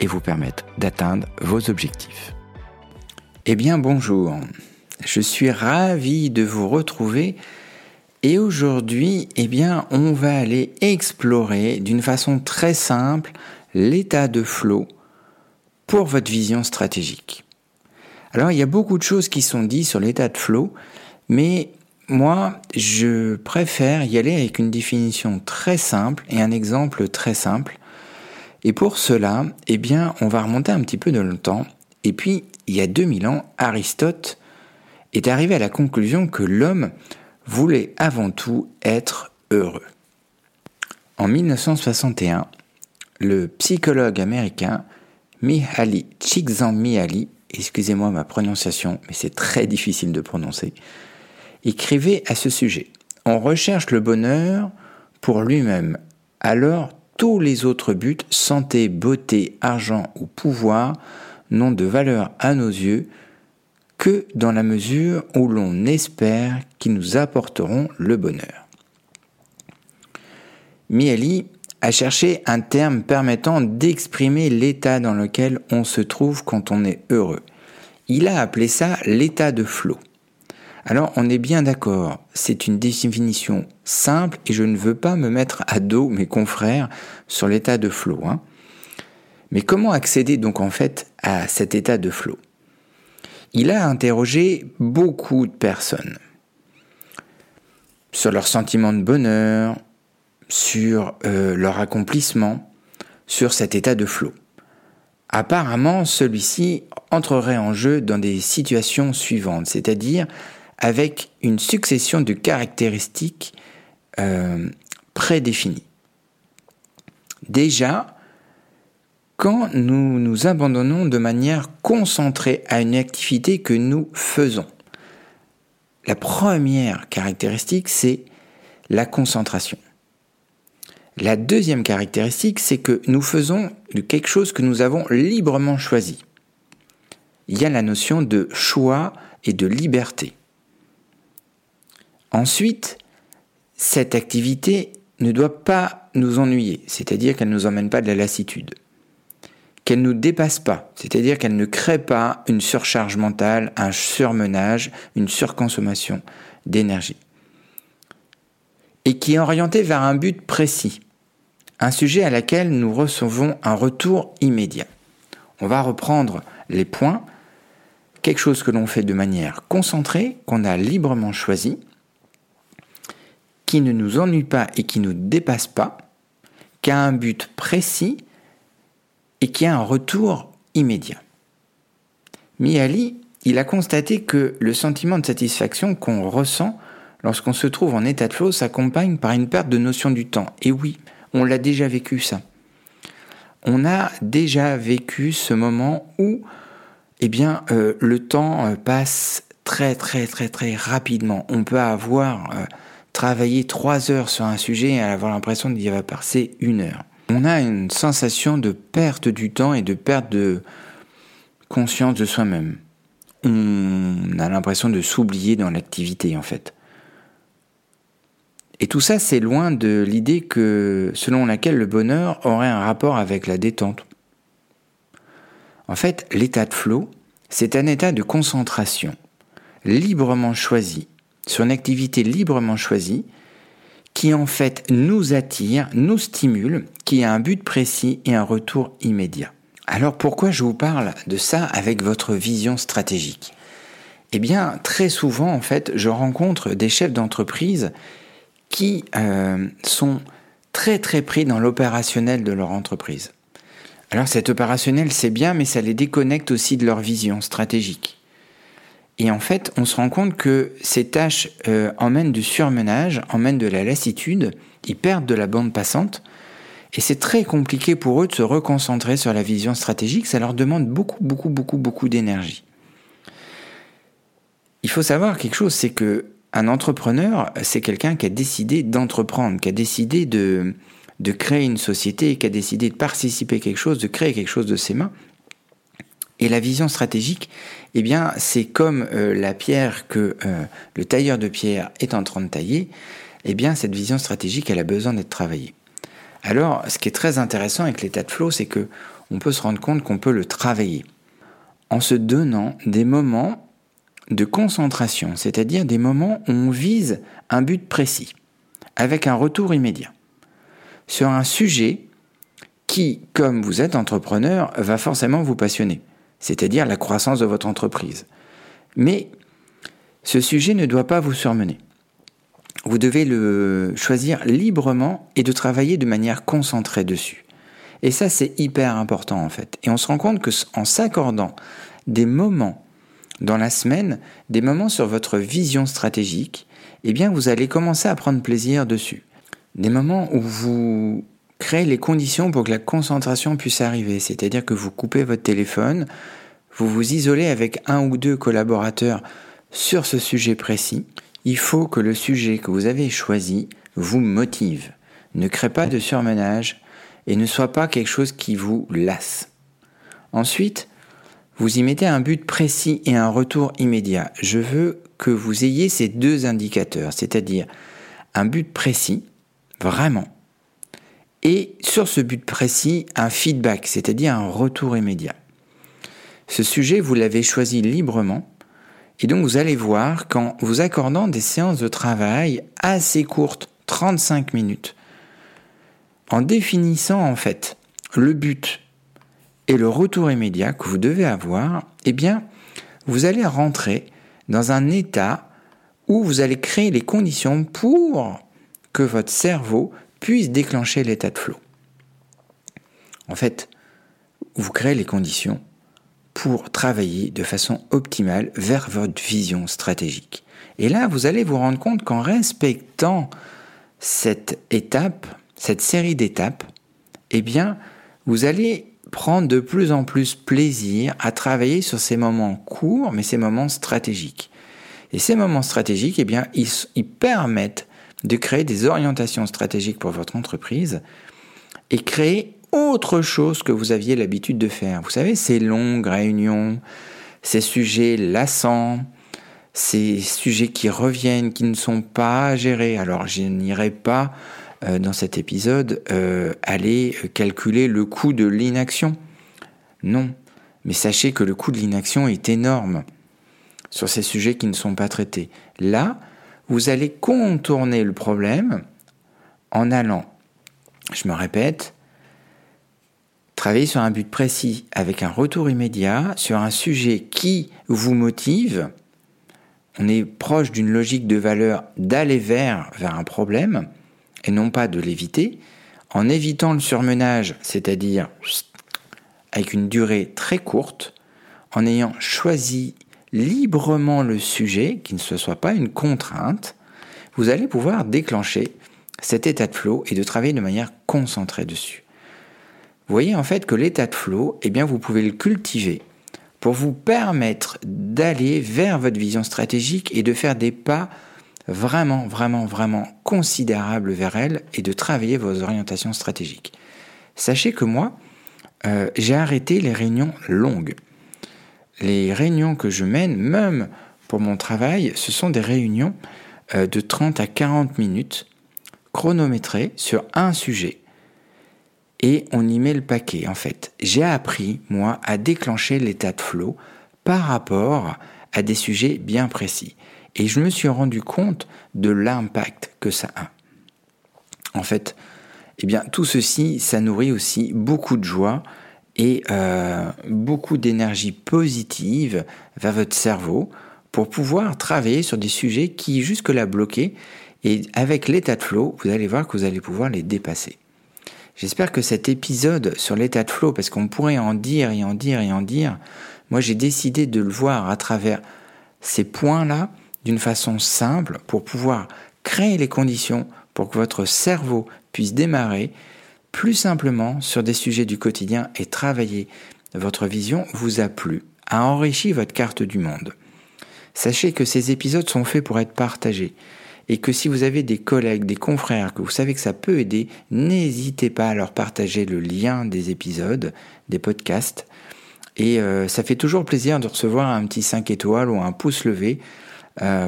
et vous permettre d'atteindre vos objectifs. Eh bien bonjour, je suis ravi de vous retrouver et aujourd'hui, eh bien, on va aller explorer d'une façon très simple l'état de flow pour votre vision stratégique. Alors, il y a beaucoup de choses qui sont dites sur l'état de flow, mais moi, je préfère y aller avec une définition très simple et un exemple très simple. Et pour cela, eh bien, on va remonter un petit peu dans le temps. Et puis, il y a 2000 ans, Aristote est arrivé à la conclusion que l'homme voulait avant tout être heureux. En 1961, le psychologue américain Mihaly Csikszentmihalyi, excusez-moi ma prononciation, mais c'est très difficile de prononcer, écrivait à ce sujet On recherche le bonheur pour lui-même, alors tous les autres buts, santé, beauté, argent ou pouvoir, n'ont de valeur à nos yeux que dans la mesure où l'on espère qu'ils nous apporteront le bonheur. Mieli a cherché un terme permettant d'exprimer l'état dans lequel on se trouve quand on est heureux. Il a appelé ça l'état de flot. Alors on est bien d'accord, c'est une définition simple et je ne veux pas me mettre à dos mes confrères sur l'état de flot. Hein. Mais comment accéder donc en fait à cet état de flot? Il a interrogé beaucoup de personnes sur leur sentiment de bonheur, sur euh, leur accomplissement, sur cet état de flot. Apparemment, celui-ci entrerait en jeu dans des situations suivantes, c'est-à-dire avec une succession de caractéristiques euh, prédéfinies. Déjà, quand nous nous abandonnons de manière concentrée à une activité que nous faisons, la première caractéristique, c'est la concentration. La deuxième caractéristique, c'est que nous faisons quelque chose que nous avons librement choisi. Il y a la notion de choix et de liberté. Ensuite, cette activité ne doit pas nous ennuyer, c'est-à-dire qu'elle ne nous emmène pas de la lassitude. Qu'elle ne nous dépasse pas, c'est-à-dire qu'elle ne crée pas une surcharge mentale, un surmenage, une surconsommation d'énergie. Et qui est orientée vers un but précis, un sujet à laquelle nous recevons un retour immédiat. On va reprendre les points, quelque chose que l'on fait de manière concentrée, qu'on a librement choisi, qui ne nous ennuie pas et qui ne nous dépasse pas, qui a un but précis et qui a un retour immédiat. Miali, il a constaté que le sentiment de satisfaction qu'on ressent lorsqu'on se trouve en état de flow s'accompagne par une perte de notion du temps. Et oui, on l'a déjà vécu ça. On a déjà vécu ce moment où eh bien, euh, le temps euh, passe très très très très rapidement. On peut avoir euh, travailler trois heures sur un sujet et avoir l'impression d'y avoir passé une heure. On a une sensation de perte du temps et de perte de conscience de soi-même. On a l'impression de s'oublier dans l'activité en fait. Et tout ça, c'est loin de l'idée selon laquelle le bonheur aurait un rapport avec la détente. En fait, l'état de flow, c'est un état de concentration, librement choisi, sur une activité librement choisie qui en fait nous attire, nous stimule, qui a un but précis et un retour immédiat. Alors pourquoi je vous parle de ça avec votre vision stratégique? Eh bien, très souvent, en fait, je rencontre des chefs d'entreprise qui euh, sont très très pris dans l'opérationnel de leur entreprise. Alors cet opérationnel, c'est bien, mais ça les déconnecte aussi de leur vision stratégique. Et en fait, on se rend compte que ces tâches euh, emmènent du surmenage, emmènent de la lassitude, ils perdent de la bande passante, Et c'est très compliqué pour eux de se reconcentrer sur la vision stratégique, ça leur demande beaucoup, beaucoup, beaucoup, beaucoup d'énergie. Il faut savoir quelque chose, c'est que un entrepreneur, c'est quelqu'un qui a décidé d'entreprendre, qui a décidé de, de créer une société, qui a décidé de participer à quelque chose, de créer quelque chose de ses mains. Et la vision stratégique, eh bien, c'est comme euh, la pierre que euh, le tailleur de pierre est en train de tailler. Eh bien, cette vision stratégique, elle a besoin d'être travaillée. Alors, ce qui est très intéressant avec l'état de flow, c'est que on peut se rendre compte qu'on peut le travailler en se donnant des moments de concentration, c'est-à-dire des moments où on vise un but précis, avec un retour immédiat, sur un sujet qui, comme vous êtes entrepreneur, va forcément vous passionner, c'est-à-dire la croissance de votre entreprise. Mais ce sujet ne doit pas vous surmener. Vous devez le choisir librement et de travailler de manière concentrée dessus. Et ça, c'est hyper important en fait. Et on se rend compte que en s'accordant des moments dans la semaine, des moments sur votre vision stratégique, eh bien, vous allez commencer à prendre plaisir dessus. Des moments où vous créez les conditions pour que la concentration puisse arriver, c'est-à-dire que vous coupez votre téléphone, vous vous isolez avec un ou deux collaborateurs sur ce sujet précis. Il faut que le sujet que vous avez choisi vous motive, ne crée pas de surmenage et ne soit pas quelque chose qui vous lasse. Ensuite, vous y mettez un but précis et un retour immédiat. Je veux que vous ayez ces deux indicateurs, c'est-à-dire un but précis, vraiment, et sur ce but précis, un feedback, c'est-à-dire un retour immédiat. Ce sujet, vous l'avez choisi librement, et donc vous allez voir qu'en vous accordant des séances de travail assez courtes, 35 minutes, en définissant en fait le but et le retour immédiat que vous devez avoir, eh bien, vous allez rentrer dans un état où vous allez créer les conditions pour que votre cerveau puisse déclencher l'état de flow. En fait, vous créez les conditions pour travailler de façon optimale vers votre vision stratégique. Et là, vous allez vous rendre compte qu'en respectant cette étape, cette série d'étapes, eh bien, vous allez prendre de plus en plus plaisir à travailler sur ces moments courts, mais ces moments stratégiques. Et ces moments stratégiques, eh bien, ils permettent de créer des orientations stratégiques pour votre entreprise et créer autre chose que vous aviez l'habitude de faire. Vous savez, ces longues réunions, ces sujets lassants, ces sujets qui reviennent, qui ne sont pas gérés. Alors, je n'irai pas euh, dans cet épisode euh, aller calculer le coût de l'inaction. Non. Mais sachez que le coût de l'inaction est énorme sur ces sujets qui ne sont pas traités. Là, vous allez contourner le problème en allant, je me répète, travailler sur un but précis avec un retour immédiat sur un sujet qui vous motive. On est proche d'une logique de valeur d'aller vers vers un problème et non pas de l'éviter, en évitant le surmenage, c'est-à-dire avec une durée très courte, en ayant choisi librement le sujet, qui ne se soit pas une contrainte, vous allez pouvoir déclencher cet état de flow et de travailler de manière concentrée dessus. Vous voyez en fait que l'état de flow, eh bien vous pouvez le cultiver pour vous permettre d'aller vers votre vision stratégique et de faire des pas vraiment, vraiment, vraiment considérable vers elle et de travailler vos orientations stratégiques. Sachez que moi, euh, j'ai arrêté les réunions longues. Les réunions que je mène, même pour mon travail, ce sont des réunions euh, de 30 à 40 minutes chronométrées sur un sujet. Et on y met le paquet, en fait. J'ai appris, moi, à déclencher l'état de flow par rapport à des sujets bien précis. Et je me suis rendu compte de l'impact que ça a. En fait, eh bien, tout ceci, ça nourrit aussi beaucoup de joie et euh, beaucoup d'énergie positive vers votre cerveau pour pouvoir travailler sur des sujets qui jusque-là bloquaient. Et avec l'état de flow, vous allez voir que vous allez pouvoir les dépasser. J'espère que cet épisode sur l'état de flow, parce qu'on pourrait en dire et en dire et en dire, moi j'ai décidé de le voir à travers ces points-là d'une façon simple pour pouvoir créer les conditions pour que votre cerveau puisse démarrer plus simplement sur des sujets du quotidien et travailler votre vision vous a plu, a enrichi votre carte du monde. Sachez que ces épisodes sont faits pour être partagés et que si vous avez des collègues, des confrères, que vous savez que ça peut aider, n'hésitez pas à leur partager le lien des épisodes, des podcasts. Et euh, ça fait toujours plaisir de recevoir un petit 5 étoiles ou un pouce levé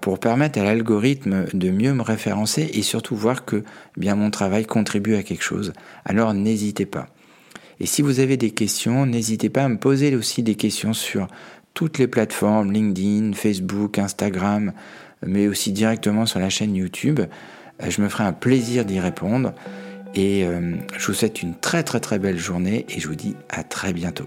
pour permettre à l'algorithme de mieux me référencer et surtout voir que bien mon travail contribue à quelque chose. Alors n'hésitez pas. Et si vous avez des questions, n'hésitez pas à me poser aussi des questions sur toutes les plateformes, LinkedIn, Facebook, Instagram, mais aussi directement sur la chaîne YouTube. Euh, je me ferai un plaisir d'y répondre. Et euh, je vous souhaite une très très très belle journée et je vous dis à très bientôt.